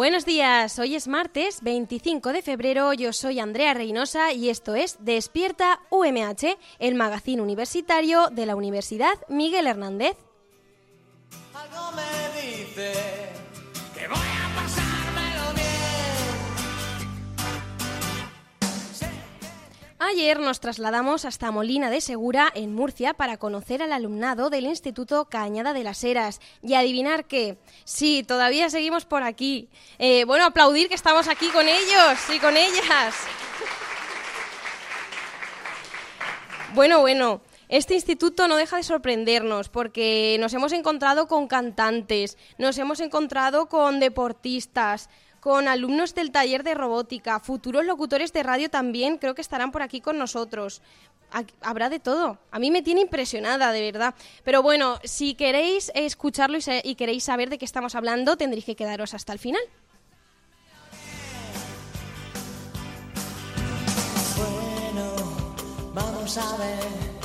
Buenos días, hoy es martes 25 de febrero, yo soy Andrea Reynosa y esto es Despierta UMH, el magazine universitario de la Universidad Miguel Hernández. Algo me dice que voy a pasármelo Ayer nos trasladamos hasta Molina de Segura, en Murcia, para conocer al alumnado del Instituto Cañada de las Heras y adivinar que, sí, todavía seguimos por aquí. Eh, bueno, aplaudir que estamos aquí con ellos y con ellas. Bueno, bueno, este instituto no deja de sorprendernos porque nos hemos encontrado con cantantes, nos hemos encontrado con deportistas, con alumnos del taller de robótica, futuros locutores de radio también creo que estarán por aquí con nosotros. Habrá de todo. A mí me tiene impresionada, de verdad. Pero bueno, si queréis escucharlo y, y queréis saber de qué estamos hablando, tendréis que quedaros hasta el final. Bueno, vamos a ver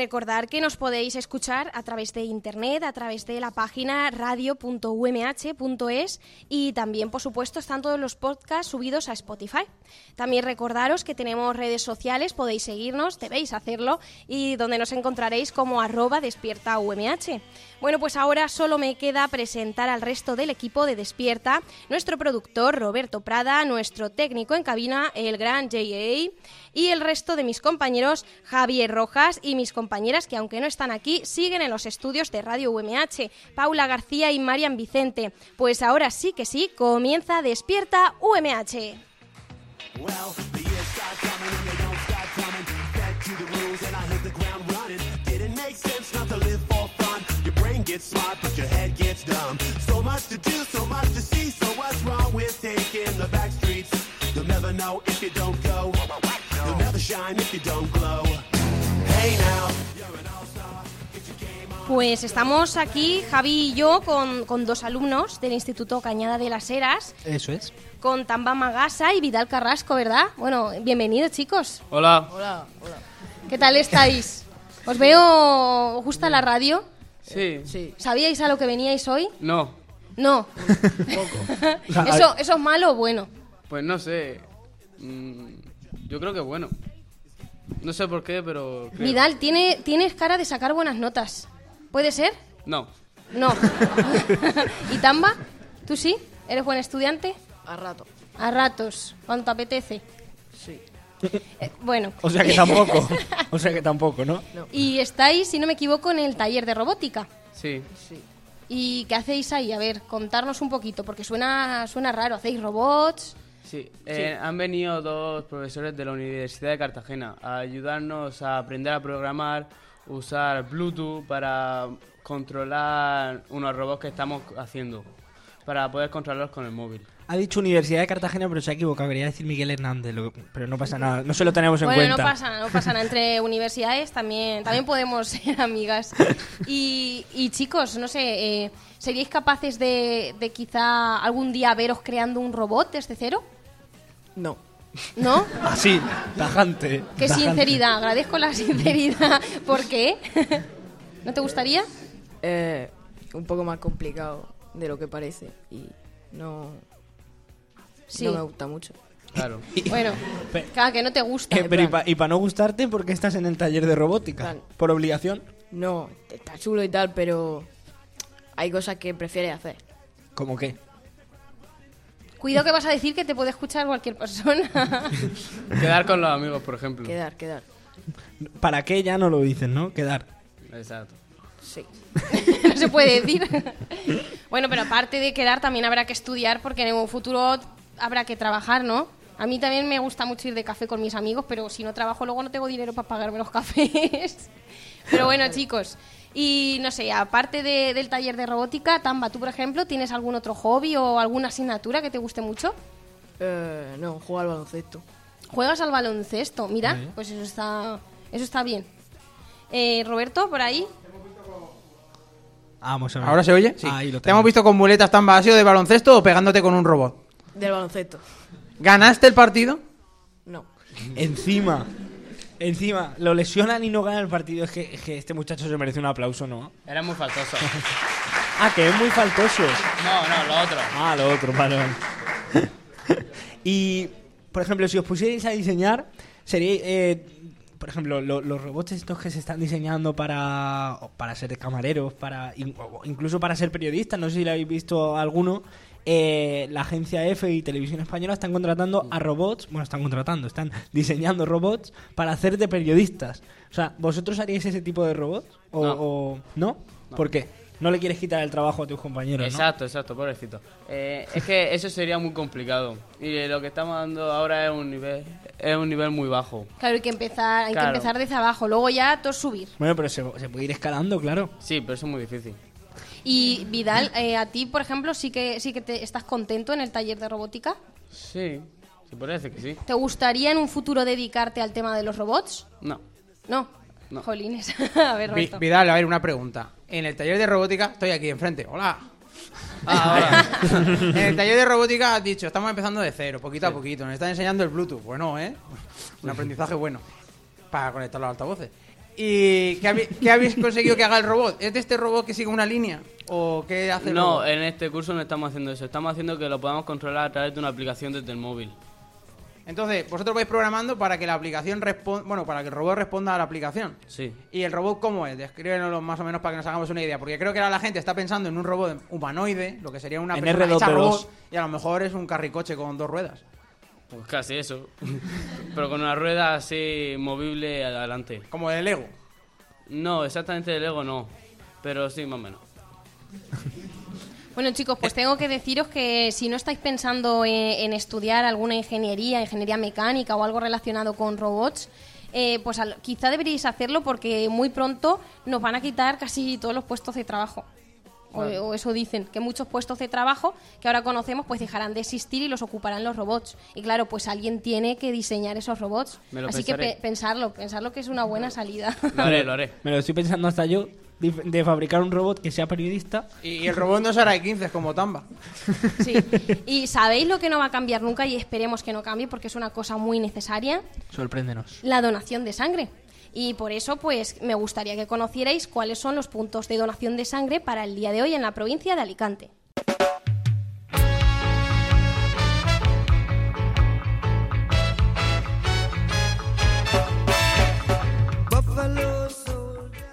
Recordar que nos podéis escuchar a través de internet, a través de la página radio.umh.es y también, por supuesto, están todos los podcasts subidos a Spotify. También recordaros que tenemos redes sociales, podéis seguirnos, debéis hacerlo y donde nos encontraréis como arroba despierta UMH. Bueno, pues ahora solo me queda presentar al resto del equipo de Despierta, nuestro productor Roberto Prada, nuestro técnico en cabina, el gran J.A., y el resto de mis compañeros Javier Rojas y mis compañeras que aunque no están aquí, siguen en los estudios de Radio UMH, Paula García y Marian Vicente. Pues ahora sí que sí, comienza Despierta UMH. Pues estamos aquí, Javi y yo, con, con dos alumnos del Instituto Cañada de las Heras, Eso es. con Tamba Magasa y Vidal Carrasco, ¿verdad? Bueno, bienvenidos chicos. Hola. ¿Qué tal estáis? ¿Os veo, os gusta la radio? Sí. ¿Sabíais a lo que veníais hoy? No. No. ¿Eso, ¿Eso es malo o bueno? Pues no sé. Mm, yo creo que bueno. No sé por qué, pero. creo. Vidal, tiene, tienes cara de sacar buenas notas. ¿Puede ser? No. No. ¿Y Tamba? ¿Tú sí? ¿Eres buen estudiante? A rato. A ratos, cuando te apetece. Sí. Eh, bueno, O sea que tampoco. O sea que tampoco, ¿no? y estáis, si no me equivoco, en el taller de robótica. Sí. Sí. ¿Y qué hacéis ahí? A ver, contarnos un poquito, porque suena, suena raro. ¿Hacéis robots? Sí. Eh, han venido dos profesores de la Universidad de Cartagena a ayudarnos a aprender a programar, usar Bluetooth para controlar unos robots que estamos haciendo. Para poder controlarlos con el móvil. Ha dicho Universidad de Cartagena, pero se ha equivocado. Quería decir Miguel Hernández, lo- pero no pasa nada. No se lo tenemos en Bueno, cuenta. no pasa, no pasa nada. Entre universidades también, también podemos ser amigas. Y, y chicos, no sé, eh, ¿seríais capaces de, de quizá algún día veros creando un robot desde cero? No. ¿No? Así, tajante. Qué tajante. sinceridad, agradezco la sinceridad. ¿Por qué? ¿No te gustaría? Eh, un poco más complicado de lo que parece y no, Sí. no me gusta mucho. Claro. Bueno, claro, que no te gusta. Eh, en pero y plan. para no gustarte, ¿por qué estás en el taller de robótica? Plan. ¿Por obligación? No, está chulo y tal, pero hay cosas que prefieres hacer. ¿Cómo qué? Cuidado que vas a decir que te puede escuchar cualquier persona. Quedar con los amigos, por ejemplo. Quedar, quedar. ¿Para qué ya no lo dicen, no? Quedar. Exacto. Sí. no se puede decir. bueno, pero aparte de quedar, también habrá que estudiar porque en un futuro habrá que trabajar, ¿no? A mí también me gusta mucho ir de café con mis amigos, pero si no trabajo luego no tengo dinero para pagarme los cafés. pero bueno, chicos. Y no sé, aparte de- del taller de robótica, Tamba, tú por ejemplo, ¿tienes algún otro hobby o alguna asignatura que te guste mucho? Eh, no, juego al baloncesto. ¿Juegas al baloncesto? Mira, pues eso está, eso está bien. Eh, Roberto, por ahí. Vamos a ver. ¿Ahora se oye? Sí. Ahí lo Te hemos visto con muletas tan vacío de baloncesto o pegándote con un robot. Del baloncesto. ¿Ganaste el partido? No. Encima. Encima, lo lesionan y no ganan el partido. Es que, es que este muchacho se merece un aplauso, ¿no? Era muy faltoso. Ah, que es muy faltoso. No, no, lo otro. Ah, lo otro, vale, vale. y, por ejemplo, si os pusierais a diseñar, sería, eh, por ejemplo, lo- los robots estos que se están diseñando para, para ser camareros, para incluso para ser periodistas, no sé si lo habéis visto alguno, eh, la agencia F y Televisión Española están contratando a robots, bueno, están contratando, están diseñando robots para hacer de periodistas. O sea, ¿vosotros haríais ese tipo de robots? ¿O No. o- ¿no? ¿Por qué? No le quieres quitar el trabajo a tus compañeros, ¿no? Exacto, exacto, pobrecito. Eh, es que eso sería muy complicado. Y lo que estamos dando ahora es un nivel, es un nivel muy bajo. Claro, hay que empezar, hay Claro. que empezar desde abajo, luego ya todo subir. Bueno, pero se, se puede ir escalando, claro. Sí, pero eso es muy difícil. Y Vidal, eh, a ti, por ejemplo, sí que sí que te estás contento en el taller de robótica. Sí, se decir que sí. ¿Te gustaría en un futuro dedicarte al tema de los robots? No. No. No. Jolines. a ver, Vi-. Vidal, a ver, una pregunta. En el taller de robótica, estoy aquí enfrente. Hola. Ah, en el taller de robótica has dicho, estamos empezando de cero, poquito a poquito. Nos están enseñando el Bluetooth. Bueno, ¿eh? Un aprendizaje bueno. Para conectar los altavoces. ¿Y qué, habéis- qué habéis conseguido que haga el robot? ¿Es de este robot que sigue una línea? ¿O qué hace el No, robot? en este curso no estamos haciendo eso. Estamos haciendo que lo podamos controlar a través de una aplicación desde el móvil. Entonces, vosotros vais programando para que la aplicación responda, bueno, para que el robot responda a la aplicación. Sí. ¿Y el robot cómo es? Descríbenoslo más o menos para que nos hagamos una idea. Porque creo que ahora la gente está pensando en un robot humanoide, lo que sería una En persona hecha R2D2. robot, y a lo mejor es un carricoche con dos ruedas. Pues casi eso. Pero con una rueda así movible adelante. Como el Lego. No, exactamente de Lego no. Pero sí, más o menos. Bueno, chicos, pues tengo que deciros que si no estáis pensando en, en estudiar alguna ingeniería, ingeniería mecánica o algo relacionado con robots, eh, pues al- quizá deberíais hacerlo porque muy pronto nos van a quitar casi todos los puestos de trabajo. O, o eso dicen, que muchos puestos de trabajo que ahora conocemos pues dejarán de existir y los ocuparán los robots. Y claro, pues alguien tiene que diseñar esos robots. Así que pe- pensarlo, pensarlo que es una buena salida. Lo haré, lo haré. Me lo estoy pensando hasta yo de, de fabricar un robot que sea periodista. Y el robot no será de 15, como Tamba. Sí. Y sabéis lo que no va a cambiar nunca y esperemos que no cambie porque es una cosa muy necesaria, Sorpréndenos. la donación de sangre. Y por eso, pues, me gustaría que conocierais cuáles son los puntos de donación de sangre para el día de hoy en la provincia de Alicante.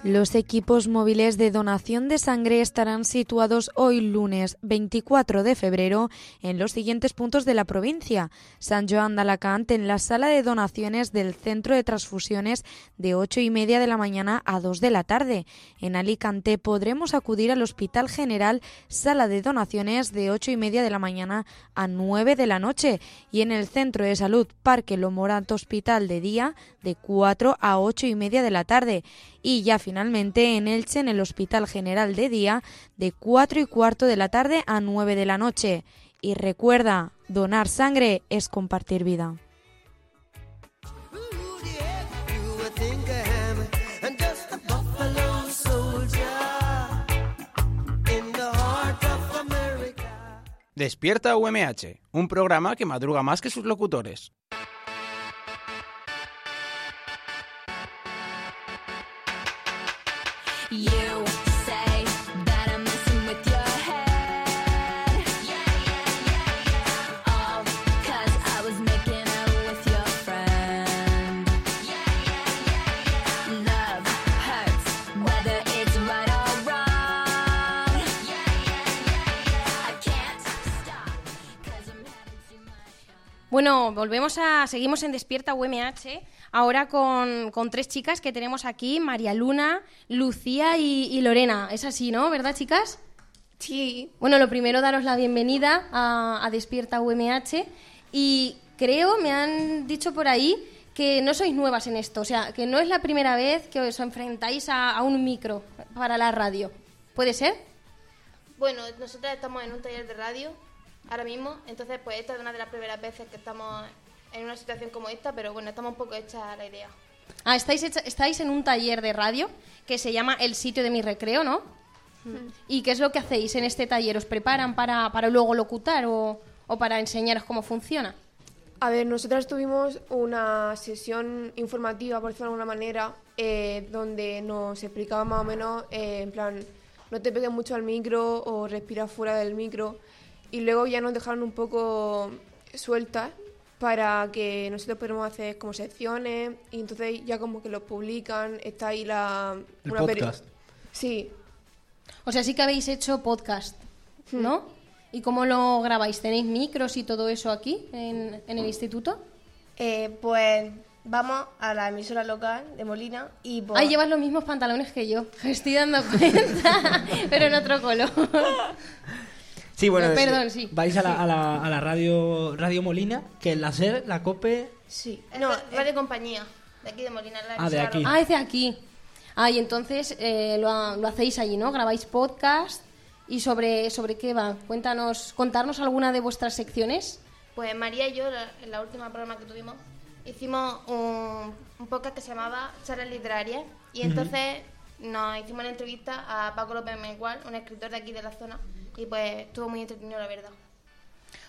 Los equipos móviles de donación de sangre estarán situados hoy lunes 24 de febrero en los siguientes puntos de la provincia. San Joan de Alacant en la sala de donaciones del Centro de Transfusiones de 8 y media de la mañana a 2 de la tarde. En Alicante podremos acudir al Hospital General Sala de Donaciones de 8 y media de la mañana a 9 de la noche y en el Centro de Salud Parque Lomorat Hospital de día de 4 a 8 y media de la tarde y ya finalmente en Elche en el Hospital General de día de 4 y cuarto de la tarde a 9 de la noche. Y recuerda, donar sangre es compartir vida. Despierta UMH, un programa que madruga más que sus locutores. Bueno, volvemos a. Seguimos en Despierta UMH. Ahora con, con tres chicas que tenemos aquí: María Luna, Lucía y, y Lorena. Es así, ¿no? ¿Verdad, chicas? Sí. Bueno, lo primero, daros la bienvenida a, a Despierta UMH y creo, me han dicho por ahí, que no sois nuevas en esto, o sea, que no es la primera vez que os enfrentáis a, a un micro para la radio. ¿Puede ser? Bueno, nosotros estamos en un taller de radio ahora mismo, entonces pues esta es una de las primeras veces que estamos en una situación como esta, pero bueno, estamos un poco hechas a la idea. Ah, estáis, hecha- estáis en un taller de radio que se llama El sitio de mi recreo, ¿no? ¿Y qué es lo que hacéis en este taller? ¿Os preparan para, para luego locutar o, o para enseñaros cómo funciona? A ver, nosotras tuvimos una sesión informativa, por decirlo de alguna manera, eh, donde nos explicaba más o menos, eh, en plan, no te pegues mucho al micro o respira fuera del micro. Y luego ya nos dejaron un poco sueltas para que nosotros podamos hacer como secciones y entonces ya como que lo publican, está ahí la... El peri- podcast. Sí, O sea, sí que habéis hecho podcast, ¿no? ¿Y cómo lo grabáis? ¿Tenéis micros y todo eso aquí en, en el instituto? Eh, pues vamos a la emisora local de Molina y pues... Ahí llevas los mismos pantalones que yo. Estoy dando cuenta, pero en otro color. Sí, bueno, Eh, perdón, sí. vais a la, a la, a la radio, radio Molina, que es la SER, la COPE... Sí. No, Radio Compañía, de aquí de Molina. la Ah, de aquí. Ah, es de aquí. Ah, y entonces eh, lo, lo hacéis allí, ¿no? Grabáis podcast. ¿Y sobre, sobre qué va? Cuéntanos, contarnos alguna de vuestras secciones. Pues María y yo, en la última programa que tuvimos, hicimos un, un podcast que se llamaba Charlas Literarias y entonces nos hicimos una entrevista a Paco López Mengual, un escritor de aquí de la zona, y pues estuvo muy entretenido, la verdad.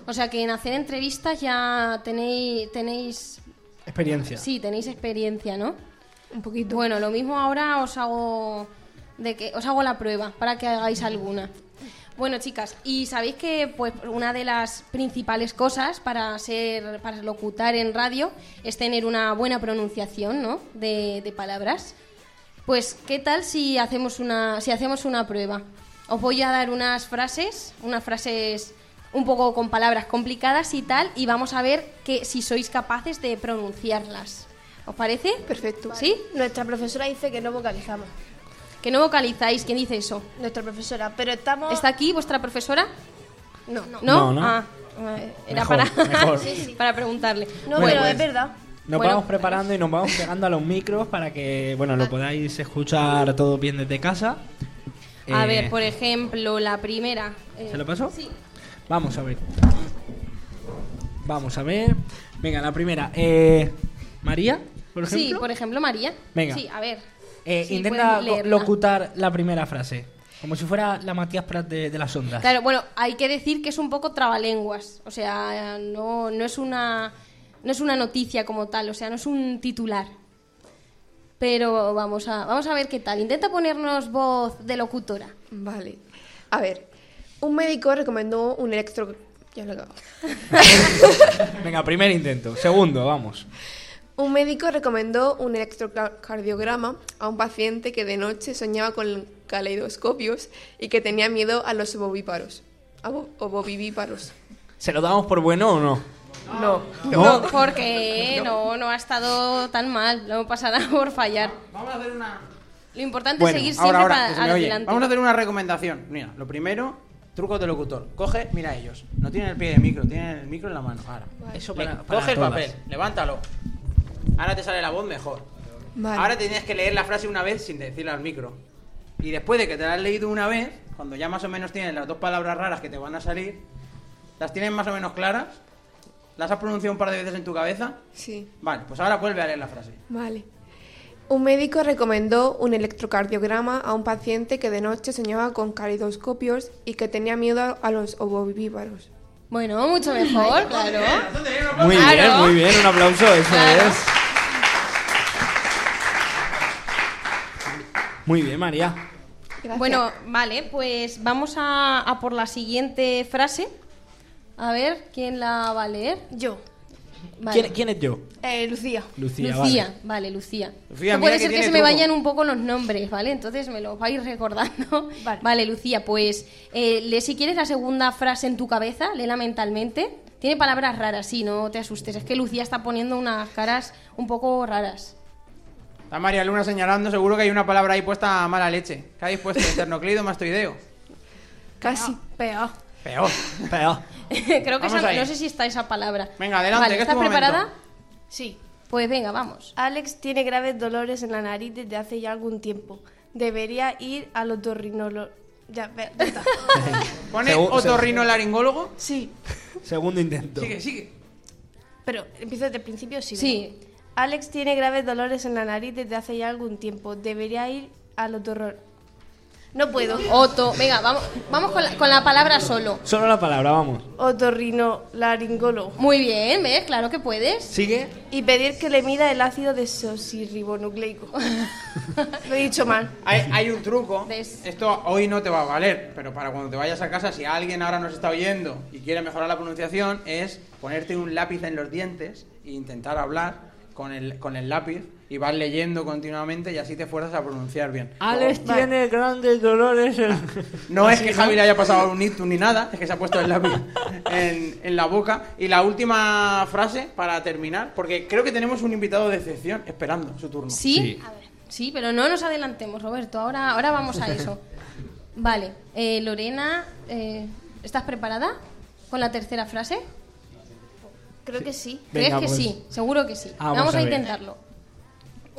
O sea que en hacer entrevistas ya tenéis, tenéis Experiencia. Sí, tenéis experiencia, ¿no? Un poquito. Bueno, lo mismo ahora os hago de que os hago la prueba para que hagáis alguna. Bueno, chicas, y sabéis que pues una de las principales cosas para ser para locutar en radio es tener una buena pronunciación, ¿no? De, de palabras. Pues, ¿qué tal si hacemos una si hacemos una prueba? Os voy a dar unas frases, unas frases un poco con palabras complicadas y tal, y vamos a ver que si sois capaces de pronunciarlas. ¿Os parece? Perfecto. ¿Sí? Nuestra profesora dice que no vocalizamos. Que no vocalizáis. ¿Quién dice eso? Nuestra profesora, pero estamos... ¿Está aquí vuestra profesora? No. ¿No? No, no. Ah, era Mejor, para, mejor. Sí, sí. para preguntarle. No, Bueno, pero pues, es verdad. Nos Bueno. vamos preparando y nos vamos pegando a los micros para que, bueno, Ah. lo podáis escuchar todo bien desde casa. A Eh, ver, por ejemplo, la primera. eh, ¿Se lo pasó? Sí. Vamos a ver. Vamos a ver. Venga, la primera. Eh, María, por ejemplo. Sí, por ejemplo, María. Venga. Sí, a ver. Eh, Sí, intenta locutar la primera frase. Como si fuera la Matías Prat de, de las ondas. Claro, bueno, hay que decir que es un poco trabalenguas. O sea, no, no es una no es una noticia como tal, o sea, no es un titular. Pero vamos a, vamos a ver qué tal. Intenta ponernos voz de locutora. Vale. A ver, un médico recomendó un electro... Ya lo. Venga, primer intento. Segundo, vamos. Un médico recomendó un electrocardiograma a un paciente que de noche soñaba con caleidoscopios y que tenía miedo a los ovovíparos. Avo- Ovovivíparos. ¿Se lo damos por bueno o no? No, No. Porque no, no ha estado tan mal. No pasa nada por fallar. Vamos a hacer una... Lo importante Bueno, es seguir ahora, siempre ahora, para adelante. Vamos a hacer una recomendación. Mira, lo primero, trucos de locutor. Coge, mira ellos. No tienen el pie de micro, tienen el micro en la mano. Ahora. Eso para- para coge el todas. papel, levántalo. Ahora te sale la voz mejor. Vale. Ahora tienes que leer la frase una vez sin decirla al micro. Y después de que te la has leído una vez, cuando ya más o menos tienes las dos palabras raras que te van a salir, las tienes más o menos claras, las has pronunciado un par de veces en tu cabeza. Sí. Vale, pues ahora vuelve a leer la frase. Vale. Un médico recomendó un electrocardiograma a un paciente que de noche soñaba con caleidoscopios y que tenía miedo a los ovovivíparos. Bueno, mucho mejor, claro. Muy bien, muy bien. Un aplauso, eso Claro. es. Muy bien, María. Bueno, vale, pues vamos a, a por la siguiente frase. A ver, ¿quién la va a leer? Yo. Vale. ¿Quién, quién es yo? Eh, Lucía. Lucía, Lucía, vale. vale, Lucía. Lucía, mira puede ser que se me vayan un poco los nombres, ¿vale? Entonces me los vais recordando. Vale, Lucía, pues eh, lee si quieres la segunda frase en tu cabeza, léela mentalmente. Tiene palabras raras, sí, no te asustes. Es que Lucía está poniendo unas caras un poco raras. Está María Luna señalando, seguro que hay una palabra ahí puesta a mala leche. ¿Qué habéis puesto? Esternocleido mastoideo. Casi peor. Peor. Peor. Creo que Vamos esa- ahí. no sé si está esa palabra. Venga, adelante, Vale, que es ¿Estás momento. preparada? Sí. Pues venga, vamos. Alex tiene graves dolores en la nariz desde hace ya algún tiempo. Debería ir al otorrinolo... Ya, ve- ya está. ¿Pone Segu- otorrinolaringólogo? Sí. Segundo intento. Sigue, sigue. Pero empiezo desde el principio, sí. Sí. Alex tiene graves dolores en la nariz desde hace ya algún tiempo. Debería ir al otorro... No puedo. Otto. Venga, vamos, vamos con, la, con la palabra solo. Solo la palabra, vamos. Otorrinolaringólogo. Muy bien, ¿ves? Claro que puedes. ¿Sigue? Y pedir que le mida el ácido desoxirribonucleico. Lo he dicho mal. Hay, hay un truco. ¿Ves? Esto hoy no te va a valer, pero para cuando te vayas a casa, si alguien ahora nos está oyendo y quiere mejorar la pronunciación, es ponerte un lápiz en los dientes e intentar hablar con el, con el lápiz y vas leyendo continuamente y así te fuerzas a pronunciar bien. Alex tiene grandes dolores en... No es que Javi le haya pasado un ictus ni nada, es que se ha puesto el lápiz en, en la boca. Y la última frase para terminar, porque creo que tenemos un invitado de excepción esperando su turno. ¿Sí? A ver. Sí, pero no nos adelantemos, Roberto. Ahora, ahora vamos a eso. Vale. eh, Lorena, eh, ¿estás preparada con la tercera frase? Creo que sí. ¿Crees Venga, que pues. sí? Seguro que sí. Vamos Vamos, a a, ver. intentarlo.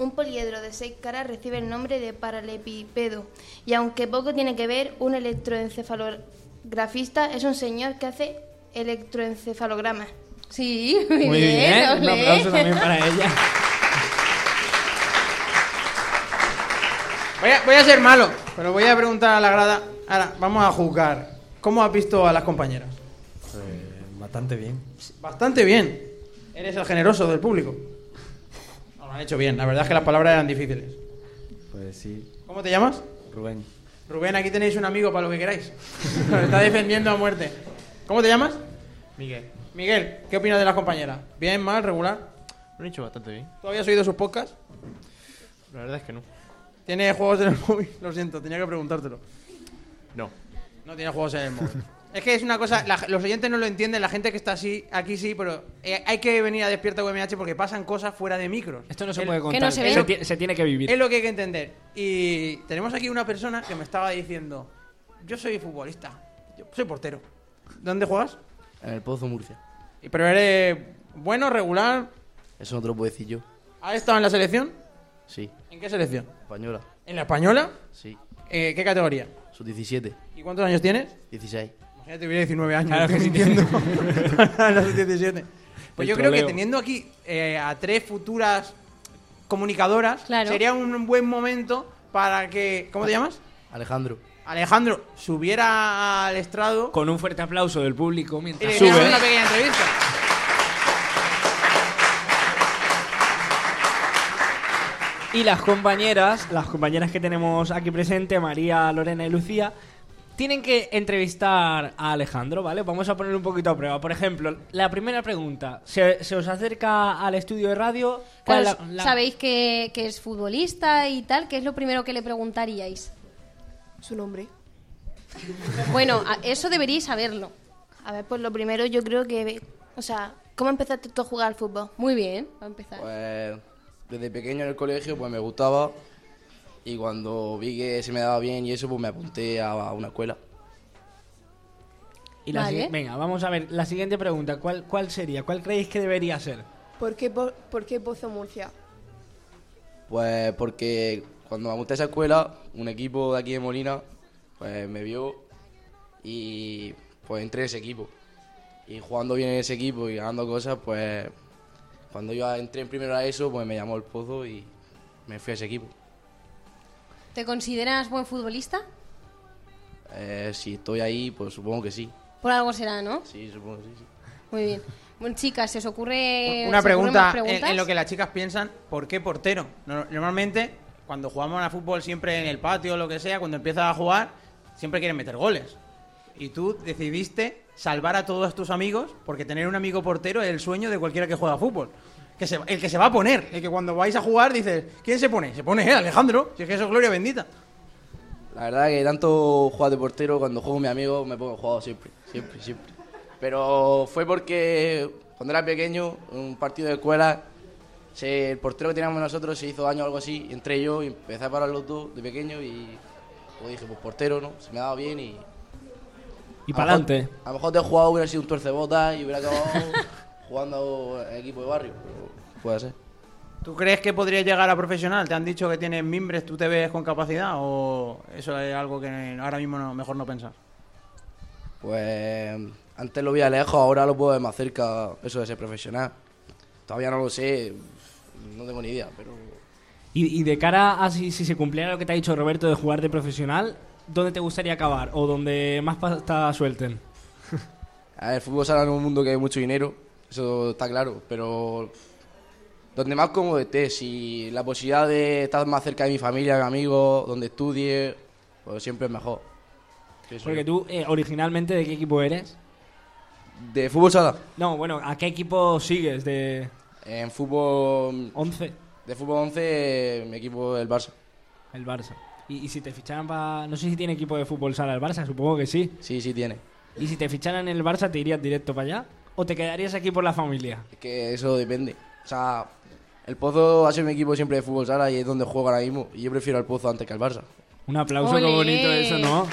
Un poliedro de seis caras recibe el nombre de paralepipedo y aunque poco tiene que ver, un electroencefalografista es un señor que hace electroencefalogramas. Sí, muy, Muy bien, un aplauso también para ella. Voy a, voy a ser malo, pero voy a preguntar a la grada. Ahora, vamos a juzgar. ¿Cómo has visto a las compañeras? bastante bien. Bastante bien. Eres el generoso del público. Lo han hecho bien. La verdad es que las palabras eran difíciles. Pues sí, ¿Cómo te llamas? Rubén. Rubén, aquí tenéis un amigo para lo que queráis. Nos está defendiendo a muerte. ¿Cómo te llamas? Miguel. Miguel, ¿qué opinas de las compañeras? ¿Bien, mal, regular? Lo han hecho bastante bien. ¿Tú habías oído sus podcasts? La verdad es que no. ¿Tiene juegos en el móvil? Lo siento, tenía que preguntártelo. No. No tiene juegos en el móvil. Es que es una cosa, la- los oyentes no lo entienden, la gente que está así, aquí sí, pero eh, hay que venir a Despierta UMH porque pasan cosas fuera de micros. Esto no se El- puede Que contar. no se ve. se, ti- se tiene que vivir. Es lo que hay que entender. Y tenemos aquí una persona que me estaba diciendo, yo soy futbolista, yo soy portero. ¿Dónde juegas? En el Pozo Murcia. Y- Pero eres bueno, regular. Eso no te lo puedo decir yo. ¿Has estado en la selección? Sí. ¿En qué selección? Española. ¿En la española? Sí. Eh, ¿Qué categoría? Sus 17. ¿Y cuántos años tienes? 16. Imagínate, hubiera 19 años. Claro que estoy mintiendo. A los 17. Pues El yo creo que teniendo aquí eh, a tres futuras comunicadoras, Claro. sería un buen momento para que. ¿Cómo te llamas? Alejandro. Alejandro subiera al estrado Con un fuerte aplauso del público y mientras le hiciéramos una pequeña entrevista. Y las compañeras, las compañeras que tenemos aquí presente, María, Lorena y Lucía, tienen que entrevistar a Alejandro, ¿vale? Vamos a poner un poquito a prueba. Por ejemplo, la primera pregunta. Se, se os acerca al estudio de radio. ¿cuál Claro, es la- la- Sabéis que, que es futbolista y tal, ¿qué es lo primero que le preguntaríais? Su nombre. Bueno, eso deberíais saberlo. A ver, pues lo primero yo creo que, o sea, ¿cómo empezaste tú a jugar al fútbol? Muy bien, va a empezar. Pues desde pequeño en el colegio pues me gustaba y cuando vi que se me daba bien y eso pues me apunté a, una escuela. Y la Vale. si- Venga, vamos a ver. La siguiente pregunta. ¿Cuál, ¿Cuál sería? ¿Cuál creéis que debería ser? ¿Por qué, po- por qué Pozo Murcia? Pues porque cuando me apunté a esa escuela, un equipo de aquí de Molina pues me vio y pues entré en ese equipo. Y jugando bien en ese equipo y ganando cosas, pues cuando yo entré en primero a eso, pues me llamó el pozo y me fui a ese equipo. ¿Te consideras buen futbolista? Eh, si estoy ahí, pues supongo que sí. Por algo será, ¿no? Sí, supongo que sí. sí. Muy bien. Bueno, chicas, ¿se os ocurre Una ¿se os ocurren más pregunta en, lo que las chicas piensan, ¿por qué portero? No- Normalmente, cuando jugamos a fútbol siempre en el patio o lo que sea, cuando empiezas a jugar, siempre quieren meter goles. Y tú decidiste salvar a todos tus amigos, porque tener un amigo portero es el sueño de cualquiera que juega a fútbol. Que se- el que se va a poner, el que cuando vais a jugar dices, ¿quién se pone? Se pone él, Alejandro, si es que eso es gloria bendita. La verdad que tanto jugar de portero, cuando juego con mi amigo, me pongo jugado siempre, siempre, siempre. Pero fue porque cuando era pequeño, en un partido de escuela, se- el portero que teníamos nosotros se hizo daño o algo así, y entré yo y empecé a parar los dos de pequeño y pues dije, pues portero, ¿no? Se me daba bien y Y A lo pa'lante. mejor- A lo mejor de jugado hubiera sido un tuercebotas y hubiera acabado jugando en equipo de barrio. pero Puede ser. ¿Tú crees que podría llegar a profesional? ¿Te han dicho que tienes mimbres, tú te ves con capacidad o eso es algo que ahora mismo no, mejor no pensar? Pues antes lo veía lejos, ahora lo puedo ver más cerca, eso de ser profesional. Todavía no lo sé, no tengo ni idea, pero Y, y de cara a si, si se cumpliera lo que te ha dicho Roberto de jugar de profesional, ¿dónde te gustaría acabar? ¿O donde más pasta suelten? A ver, el fútbol sala en un mundo que hay mucho dinero, eso está claro, pero donde más cómodo esté, si la posibilidad de estar más cerca de mi familia, de mis amigos, donde estudie, pues siempre es mejor. Porque tú, eh, originalmente, ¿de qué equipo eres? ¿De fútbol sala? No, bueno, ¿a qué equipo sigues? ¿De En fútbol... 11? De fútbol 11, mi equipo es el Barça. El Barça. Y, y si te ficharan para... No sé si tiene equipo de fútbol sala el Barça, supongo que sí. Sí, sí tiene. ¿Y si te ficharan en el Barça, te irías directo para allá? ¿O te quedarías aquí por la familia? Es que eso depende. O sea, el Pozo ha sido mi equipo siempre de fútbol sala y es donde juego ahora mismo. Y yo prefiero al Pozo antes que al Barça. Un aplauso, ¡Olé! qué bonito eso, ¿no?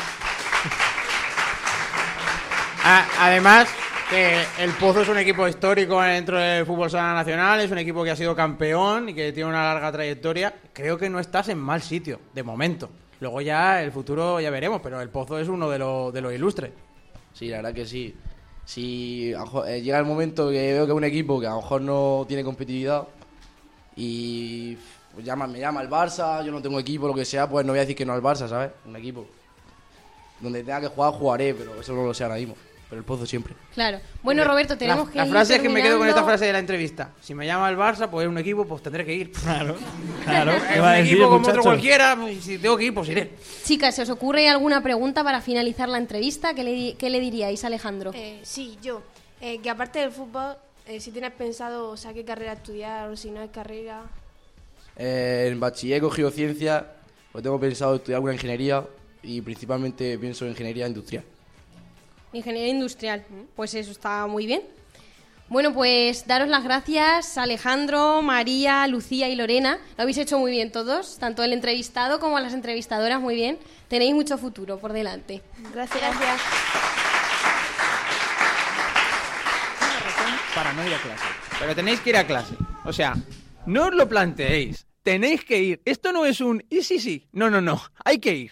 Además, que el Pozo es un equipo histórico dentro del fútbol sala nacional, es un equipo que ha sido campeón y que tiene una larga trayectoria. Creo que no estás en mal sitio, de momento. Luego ya, el futuro ya veremos, pero el Pozo es uno de los de los ilustres. Sí, la verdad que sí. Si eh, llega el momento que veo que un equipo que a lo mejor no tiene competitividad y pues, me llama el Barça, yo no tengo equipo, lo que sea, pues no voy a decir que no al Barça, ¿sabes? Un equipo. Donde tenga que jugar, jugaré, pero eso no lo sé ahora mismo. Pero el Pozo siempre. Claro. Bueno, Roberto, tenemos la, que La ir frase es que me quedo con esta terminando. frase de la entrevista. Si me llama el Barça, pues es un equipo, pues tendré que ir. Claro, claro. Es ¿Qué un va a decir, equipo como muchacho? otro cualquiera, pues, si tengo que ir, pues iré. Chicas, ¿se os ocurre alguna pregunta para finalizar la entrevista? ¿Qué le, qué le diríais, Alejandro? Eh, sí, yo. Eh, que aparte del fútbol, eh, si tienes pensado, o sea, qué carrera estudiar o si no es carrera. Eh, en bachiller he cogido ciencia, pues tengo pensado estudiar alguna ingeniería y principalmente pienso en ingeniería industrial. Ingeniería industrial. Pues eso está muy bien. Bueno, pues daros las gracias, Alejandro, María, Lucía y Lorena. Lo habéis hecho muy bien todos, tanto el entrevistado como las entrevistadoras, muy bien. Tenéis mucho futuro por delante. Gracias. Para no ir a clase. Pero tenéis que ir a clase. O sea, no os lo planteéis. Tenéis que ir. Esto no es un y sí, sí. No, no, no. Hay que ir.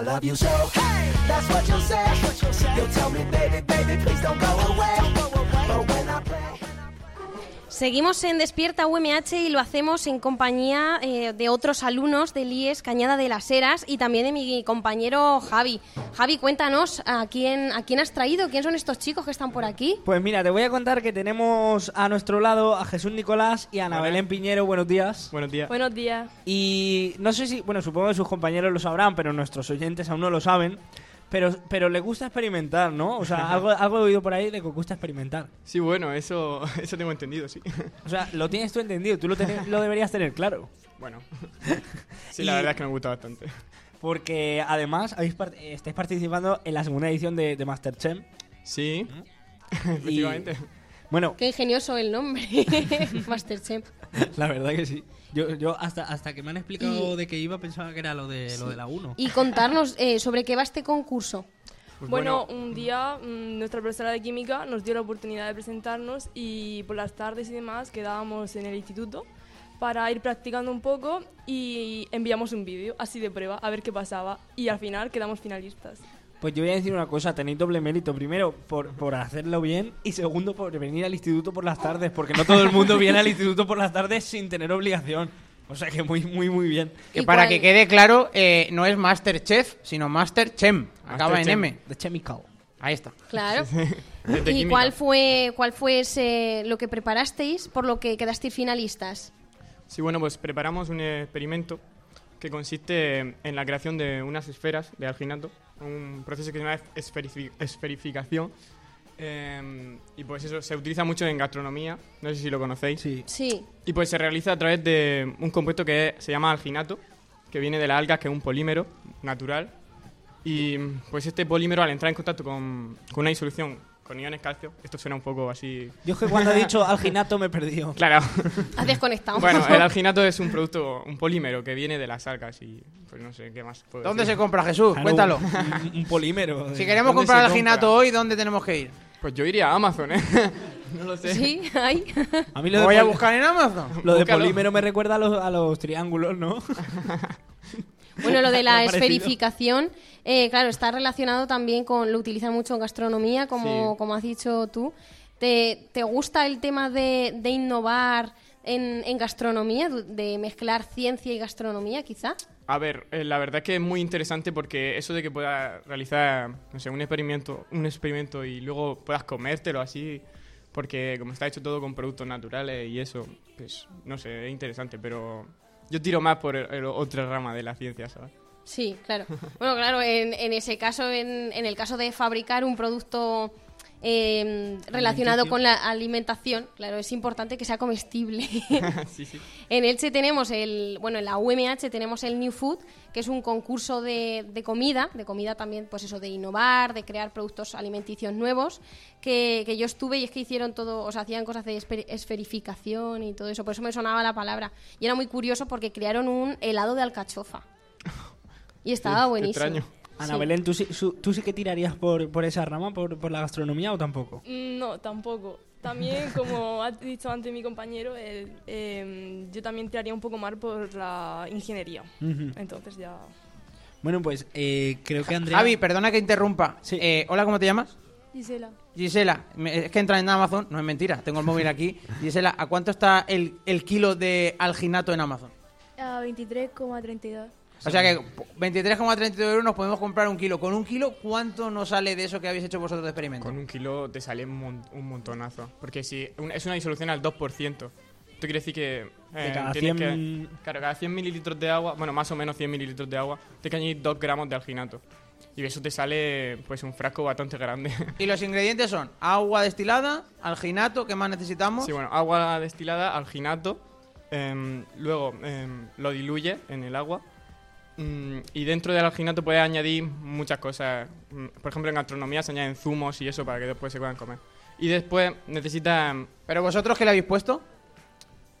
I love you so. Hey, that's what you'll say. You'll tell me, baby, baby, please don't go away. Seguimos en Despierta UMH y lo hacemos en compañía eh, de otros alumnos del IES Cañada de las Heras y también de mi compañero Javi. Javi, cuéntanos a quién, a quién has traído, quién son estos chicos que están por aquí. Pues mira, te voy a contar que tenemos a nuestro lado a Jesús Nicolás y a Ana. Belén Piñero. Buenos días. Buenos días. Buenos días. Y no sé si, bueno, supongo que sus compañeros lo sabrán, pero nuestros oyentes aún no lo saben. Pero, pero les gusta experimentar, ¿no? O sea, algo, algo he oído por ahí de que os gusta experimentar. Sí, bueno, eso, eso tengo entendido, sí. O sea, lo tienes tú entendido, tú lo, tenés- lo deberías tener claro. Bueno, sí, la Y- verdad es que me gusta bastante. Porque además habéis part- eh, estáis participando en la segunda edición de, de Masterchef. Sí, efectivamente. Bueno, Qué ingenioso el nombre, Masterchef. la verdad que sí. Yo, yo hasta, hasta que me han explicado Y- de qué iba pensaba que era lo de, lo de la 1. Y contarnos eh, sobre qué va este concurso. Pues bueno, un día mm, nuestra profesora de química nos dio la oportunidad de presentarnos y por las tardes y demás quedábamos en el instituto para ir practicando un poco y enviamos un vídeo así de prueba a ver qué pasaba y al final quedamos finalistas. Pues yo voy a decir una cosa, tenéis doble mérito. Primero, por, por hacerlo bien y segundo, por venir al instituto por las tardes, porque no todo el mundo viene al instituto por las tardes sin tener obligación. O sea que muy, muy, muy bien. Que para que quede claro, eh, no es Masterchef, sino Master Chem. Acaba en M. The Chemical. Ahí está. Claro. ¿Y cuál fue, cuál fue ese- lo que preparasteis por lo que quedasteis finalistas? Sí, bueno, pues preparamos un experimento que consiste en la creación de unas esferas de alginato, un proceso que se llama esferifi- esferificación. Eh, y pues eso se utiliza mucho en gastronomía, no sé si lo conocéis. Sí. Sí. Y pues se realiza a través de un compuesto que se llama alginato, que viene de las algas, que es un polímero natural. Y pues este polímero al entrar en contacto con, con una disolución con iones calcio, esto suena un poco así... Yo es que cuando he dicho alginato me he perdido. Claro. Has desconectado. Bueno, el alginato es un producto, un polímero que viene de las algas y pues no sé qué más puedo ¿Dónde decir? se compra, Jesús? Cuéntalo. Un, un polímero. Si queremos ¿Dónde comprar alginato hoy, ¿dónde tenemos que ir? Pues yo iría a Amazon, ¿eh? no lo sé. Sí, hay. A mí ¿Lo de voy a buscar en Amazon? Lo de polímero me recuerda a los, a los triángulos, ¿no? Bueno, lo de la esferificación, eh, claro, está relacionado también con, lo utilizan mucho en gastronomía, como, Sí. como has dicho tú. ¿Te, te gusta el tema de, de innovar en, en gastronomía, de mezclar ciencia y gastronomía, quizá? A ver, eh, la verdad es que es muy interesante porque eso de que puedas realizar, no sé, un experimento, un experimento y luego puedas comértelo así, porque como está hecho todo con productos naturales y eso, pues no sé, es interesante, pero yo tiro más por el- el otra rama de la ciencia, ¿sabes? Sí, claro. Bueno, claro, en, en ese caso, en, en el caso de fabricar un producto eh, relacionado con la alimentación, claro, es importante que sea comestible. sí, sí. En Elche tenemos el, bueno, en la UMH tenemos el New Food, que es un concurso de, de comida, de comida también, pues eso, de innovar, de crear productos alimenticios nuevos, que, que yo estuve y es que hicieron todo, o sea, hacían cosas de esferificación y todo eso, por eso me sonaba la palabra. Y era muy curioso porque crearon un helado de alcachofa. Y estaba buenísimo. extraño. Ana Sí. Belén, ¿tú, sí- su- ¿tú sí que tirarías por, por esa rama, por, por la gastronomía o tampoco? Mm, No, tampoco. También, como ha dicho antes mi compañero, el- em, yo también tiraría un poco más por la ingeniería. Entonces ya... Bueno, pues eh, creo que Andrea... Javi, perdona que interrumpa. Eh, hola, ¿cómo te llamas? Gisela. Gisela, me- es que entra en Amazon, no es mentira, tengo el móvil aquí. Gisela, ¿a cuánto está el, el kilo de alginato en Amazon? A 23,32. O sea que 23,32 euros nos podemos comprar un kilo. Con un kilo, ¿cuánto nos sale de eso que habéis hecho vosotros de experimento? Con un kilo te sale un, mon- un montonazo, porque si es una disolución al 2%, esto quiere decir que... eh, cada tienes 100 que- claro, cada 100 mililitros de agua, bueno, más o menos 100 mililitros de agua, tienes que añadir 2 gramos de alginato. Y eso te sale pues un frasco bastante grande. Y los ingredientes son agua destilada, alginato, ¿qué más necesitamos? Sí, bueno, agua destilada, alginato, em, luego em, lo diluye en el agua y dentro del alginato puedes añadir muchas cosas. Mm, Por ejemplo, en gastronomía se añaden zumos y eso para que después se puedan comer. Y después necesitas... ¿Pero vosotros qué le habéis puesto?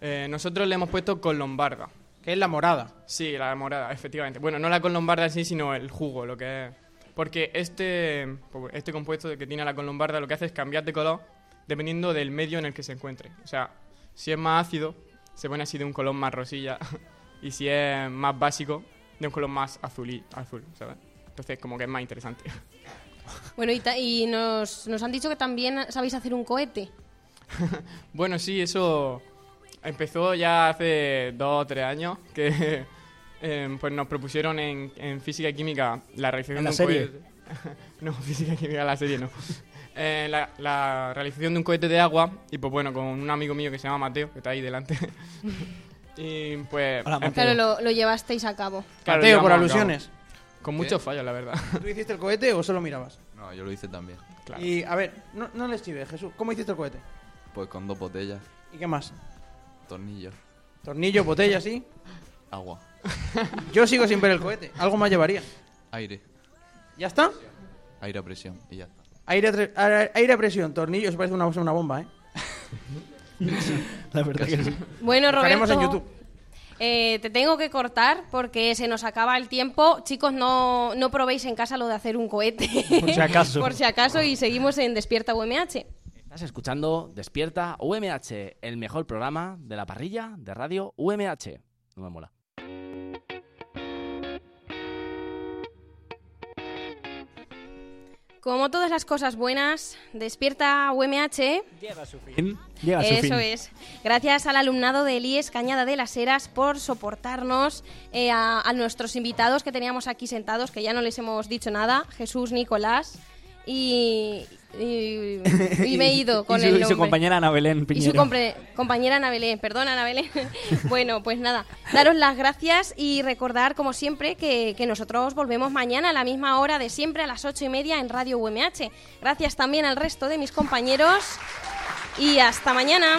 Eh, nosotros le hemos puesto con lombarda. Que es la morada. Sí, la morada, efectivamente. Bueno, no la con lombarda en sí, sino el jugo, lo que es... Porque este, este compuesto que tiene la con lombarda lo que hace es cambiar de color dependiendo del medio en el que se encuentre. O sea, si es más ácido, se pone así de un color más rosilla. y si es más básico, de un color más azul, y, azul ¿sabes? Entonces, como que es más interesante. Bueno, y, ta- y nos, nos han dicho que también sabéis hacer un cohete. Bueno, sí, eso empezó ya hace dos o tres años que eh, pues nos propusieron en, en física y química la realización ¿En la de un serie? cohete. no, física y química la serie no. Eh, la, la realización de un cohete de agua y pues bueno, con un amigo mío que se llama Mateo, que está ahí delante. Y pues... em- Claro, lo, lo llevasteis a cabo. claro, Mateo, por llevamos a cabo. alusiones. Con muchos fallos, la verdad. ¿Tú hiciste el cohete o solo mirabas? No, yo lo hice también. Y a ver, no, no le esquives, Jesús. ¿Cómo hiciste el cohete? Pues con dos botellas, ¿Y qué más? tornillos, Tornillo, botella, sí. agua, Yo sigo sin ver el cohete. Algo más llevaría. aire, ¿Ya está? aire a presión y ya está. Aire, a tre- aire a presión, tornillo, eso parece una, una bomba, ¿eh? La verdad que sí. Bueno, Roberto, en YouTube. eh, te tengo que cortar porque se nos acaba el tiempo. Chicos, no, no probéis en casa lo de hacer un cohete. Por si acaso. Por si acaso, y seguimos en Despierta UMH. Estás escuchando Despierta UMH, el mejor programa de la parrilla de radio UMH. No me mola. Como todas las cosas buenas, Despierta UMH. Llega a su fin. Llega a su Eso fin. es. Gracias al alumnado de Elíes Cañada de las Heras por soportarnos, eh, a, a nuestros invitados que teníamos aquí sentados, que ya no les hemos dicho nada, Jesús, Nicolás y, y, y me he ido con y su, el y su nombre. compañera Ana Belén Y Piñero. su compre- compañera Ana Belén, perdón Ana Belén. bueno, pues nada, daros las gracias y recordar, como siempre, que, que nosotros volvemos mañana a la misma hora de siempre, a las ocho y media en Radio UMH. Gracias también al resto de mis compañeros y hasta mañana.